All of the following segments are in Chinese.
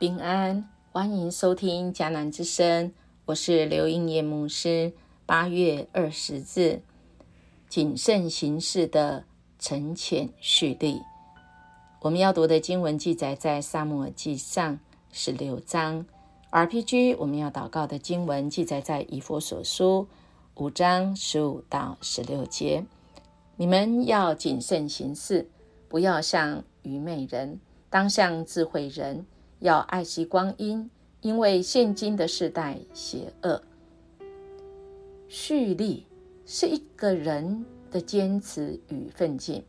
平安，欢迎收听迦南之声，我是刘英叶牧师。八月二十日，谨慎行事的沉潜蓄力。我们要读的经文记载在萨姆尔记上十六章。RPG 我们要祷告的经文记载在以佛所书五章十五到十六节。你们要谨慎行事，不要像愚昧人，当像智慧人。要爱惜光阴，因为现今的时代邪恶。蓄力是一个人的坚持与奋进，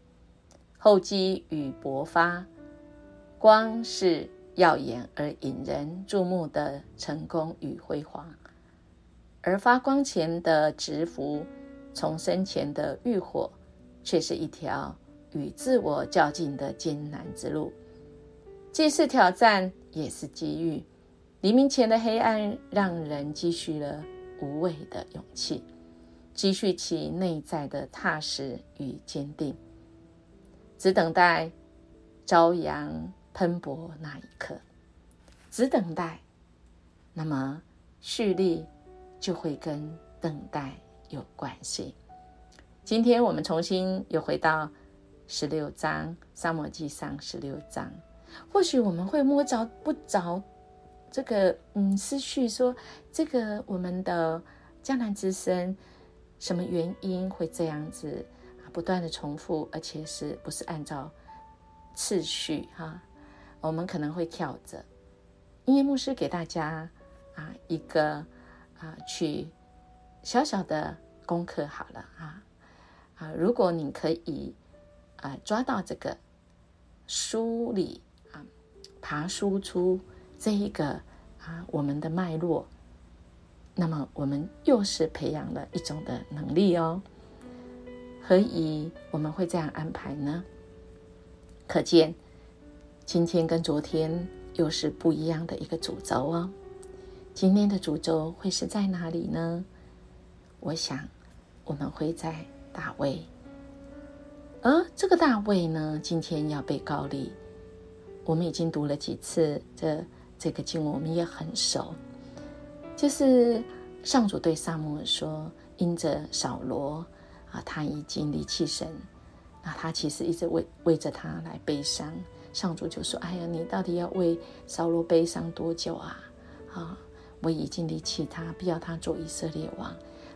厚积与薄发。光是耀眼而引人注目的成功与辉煌，而发光前的直伏，重生前的浴火，却是一条与自我较劲的艰难之路，既是挑战。也是机遇。黎明前的黑暗，让人积蓄了无畏的勇气，积蓄起内在的踏实与坚定，只等待朝阳喷薄那一刻，只等待。那么，蓄力就会跟等待有关系。今天我们重新又回到十六章《沙漠记上》十六章。或许我们会摸着不着这个嗯思绪，说这个我们的江南之声什么原因会这样子啊？不断的重复，而且是不是按照次序哈？我们可能会跳着。音乐牧师给大家啊一个啊去小小的功课好了啊啊，如果你可以啊抓到这个梳理。爬输出这一个啊，我们的脉络，那么我们又是培养了一种的能力哦。何以我们会这样安排呢？可见今天跟昨天又是不一样的一个主轴哦。今天的主轴会是在哪里呢？我想我们会在大卫，而这个大卫呢，今天要被告立。我们已经读了几次这这个经文，我们也很熟。就是上主对萨摩说：“因着扫罗啊，他已经离弃神，那他其实一直为为着他来悲伤。上主就说：‘哎呀，你到底要为扫罗悲伤多久啊？啊，我已经离弃他，不要他做以色列王。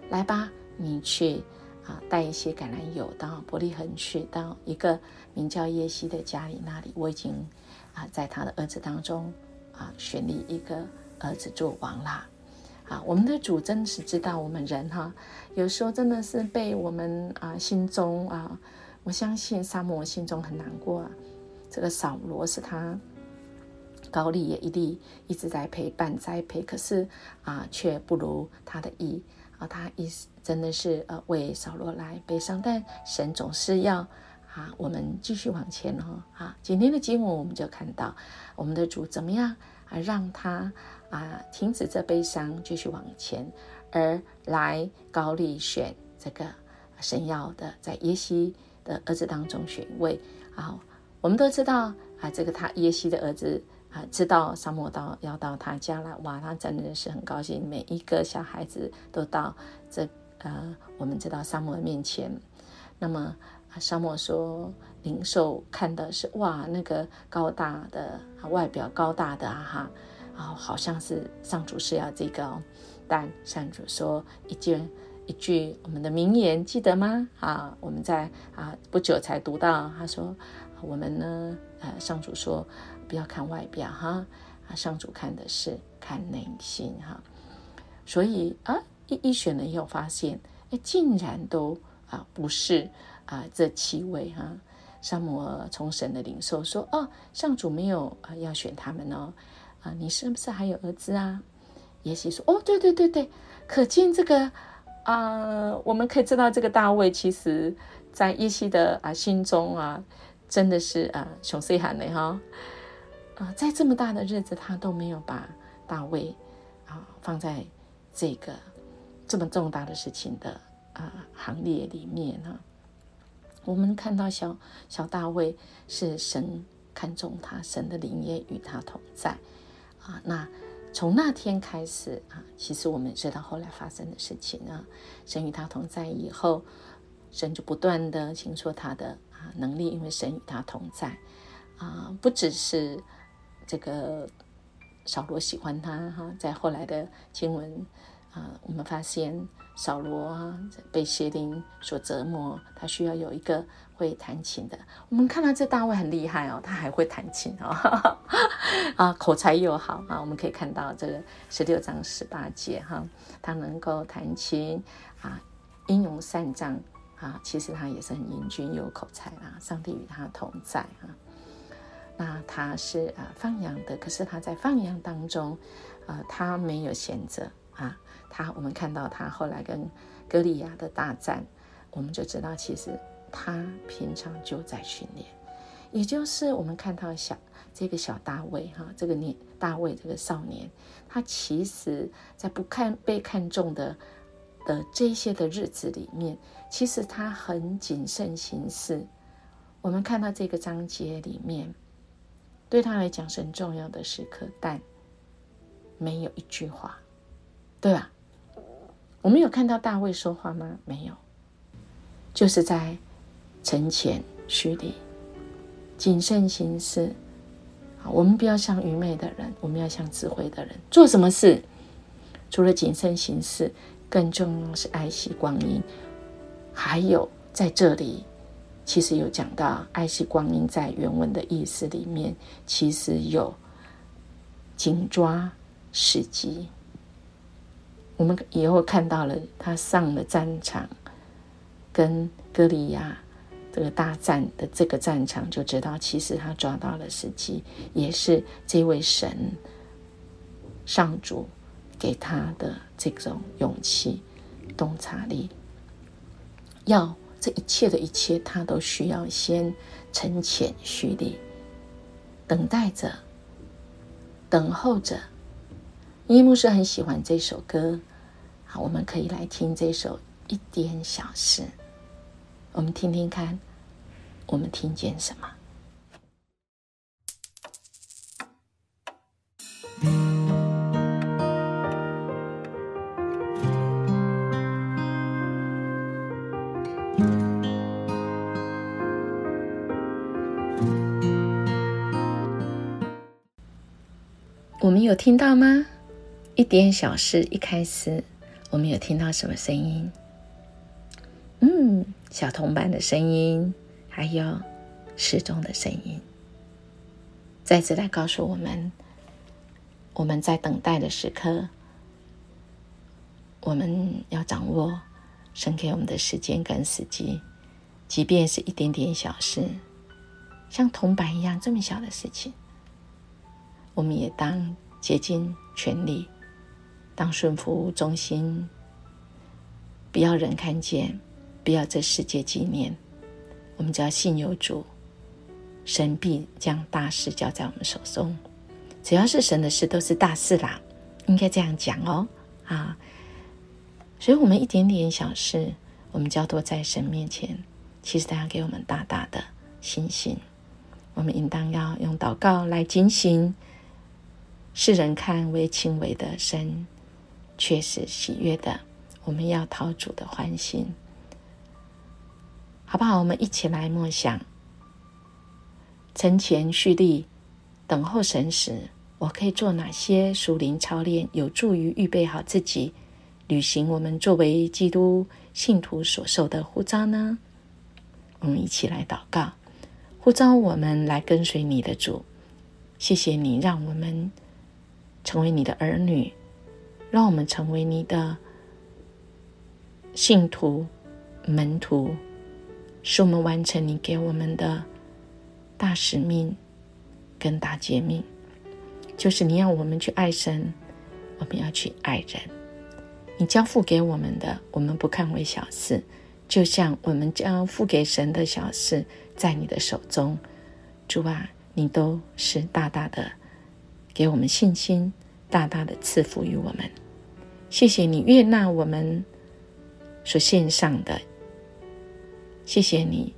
来吧，你去啊，带一些橄榄油到伯利恒去，到一个名叫耶西的家里那里，我已经。’啊，在他的儿子当中，啊，选立一个儿子做王啦。啊，我们的主真的是知道我们人哈，有时候真的是被我们啊心中啊，我相信沙漠心中很难过啊。这个扫罗是他高丽也一力一直在陪伴栽培，可是啊，却不如他的意啊，他意真的是呃为扫罗来悲伤，但神总是要。啊，我们继续往前哦。啊，今天的经文我们就看到我们的主怎么样啊，让他啊停止这悲伤，继续往前，而来高丽选这个神要的，在耶西的儿子当中选位。啊，我们都知道啊，这个他耶西的儿子啊，知道沙漠到要到他家了，哇，他真的是很高兴，每一个小孩子都到这呃，我们知道沙漠的面前，那么。沙漠说：“灵兽看的是哇，那个高大的外表，高大的啊哈，啊，好像是上主是要这个哦。但上主说一句一句我们的名言，记得吗？啊，我们在啊不久才读到，他说我们呢，呃，上主说不要看外表哈，啊，上主看的是看内心哈。所以啊，一一选了以后发现，哎，竟然都啊不是。”啊，这七位哈，萨摩从神的领受说：“哦，上主没有啊，要选他们哦，啊，你是不是还有儿子啊？”耶西说：“哦，对对对对，可见这个啊，我们可以知道这个大卫，其实在耶西的啊心中啊，真的是啊雄狮喊的哈啊，在这么大的日子，他都没有把大卫啊放在这个这么重大的事情的啊行列里面哈。”我们看到小小大卫是神看中他，神的灵也与他同在啊。那从那天开始啊，其实我们知道后来发生的事情啊，神与他同在以后，神就不断的倾说他的啊能力，因为神与他同在啊，不只是这个扫罗喜欢他哈，在后来的经文啊，我们发现。扫罗啊，被邪灵所折磨，他需要有一个会弹琴的。我们看到这大卫很厉害哦，他还会弹琴哦，啊，口才又好啊。我们可以看到这个十六章十八节哈，他能够弹琴啊，英勇善战啊，其实他也是很英俊有口才啊。上帝与他同在啊。那他是啊放羊的，可是他在放羊当中啊，他没有闲着啊。他，我们看到他后来跟歌利亚的大战，我们就知道其实他平常就在训练，也就是我们看到小这个小大卫哈，这个年大卫这个少年，他其实在不看被看中的的这些的日子里面，其实他很谨慎行事。我们看到这个章节里面，对他来讲是很重要的时刻，但没有一句话，对吧？我们有看到大卫说话吗？没有，就是在沉潜虚礼、谨慎行事。啊，我们不要像愚昧的人，我们要像智慧的人。做什么事，除了谨慎行事，更重要是爱惜光阴。还有在这里，其实有讲到爱惜光阴，在原文的意思里面，其实有紧抓时机。我们以后看到了他上了战场，跟歌利亚这个大战的这个战场，就知道其实他抓到了时机，也是这位神上主给他的这种勇气、洞察力。要这一切的一切，他都需要先沉潜蓄力，等待着，等候着。伊牧师很喜欢这首歌，好，我们可以来听这首《一点小事》，我们听听看，我们听见什么？我们有听到吗？一点小事，一开始我们有听到什么声音？嗯，小铜板的声音，还有时钟的声音，再次来告诉我们，我们在等待的时刻，我们要掌握神给我们的时间跟时机，即便是一点点小事，像铜板一样这么小的事情，我们也当竭尽全力。当顺服中心，不要人看见，不要这世界纪念。我们只要信有主，神必将大事交在我们手中。只要是神的事，都是大事啦，应该这样讲哦。啊，所以，我们一点点小事，我们交托在神面前，其实他要给我们大大的信心。我们应当要用祷告来警醒世人看为轻微的神。却是喜悦的，我们要讨主的欢心，好不好？我们一起来默想，晨前蓄力，等候神时，我可以做哪些属灵操练，有助于预备好自己，履行我们作为基督信徒所受的呼召呢？我们一起来祷告，呼召我们来跟随你的主。谢谢你，让我们成为你的儿女。让我们成为你的信徒、门徒，使我们完成你给我们的大使命跟大诫命，就是你要我们去爱神，我们要去爱人。你交付给我们的，我们不看为小事，就像我们交付给神的小事，在你的手中，主啊，你都是大大的给我们信心，大大的赐福于我们。谢谢你悦纳我们所献上的，谢谢你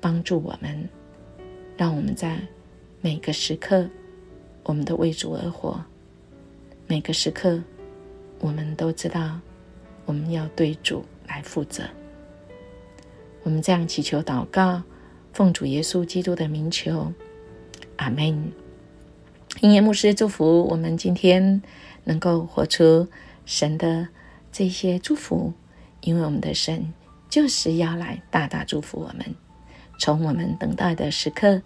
帮助我们，让我们在每个时刻，我们都为主而活，每个时刻，我们都知道我们要对主来负责。我们这样祈求祷告，奉主耶稣基督的名求，阿门。音乐牧师祝福我们今天能够活出神的这些祝福，因为我们的神就是要来大大祝福我们，从我们等待的时刻，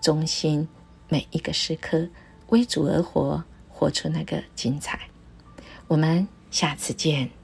中心每一个时刻为主而活，活出那个精彩。我们下次见。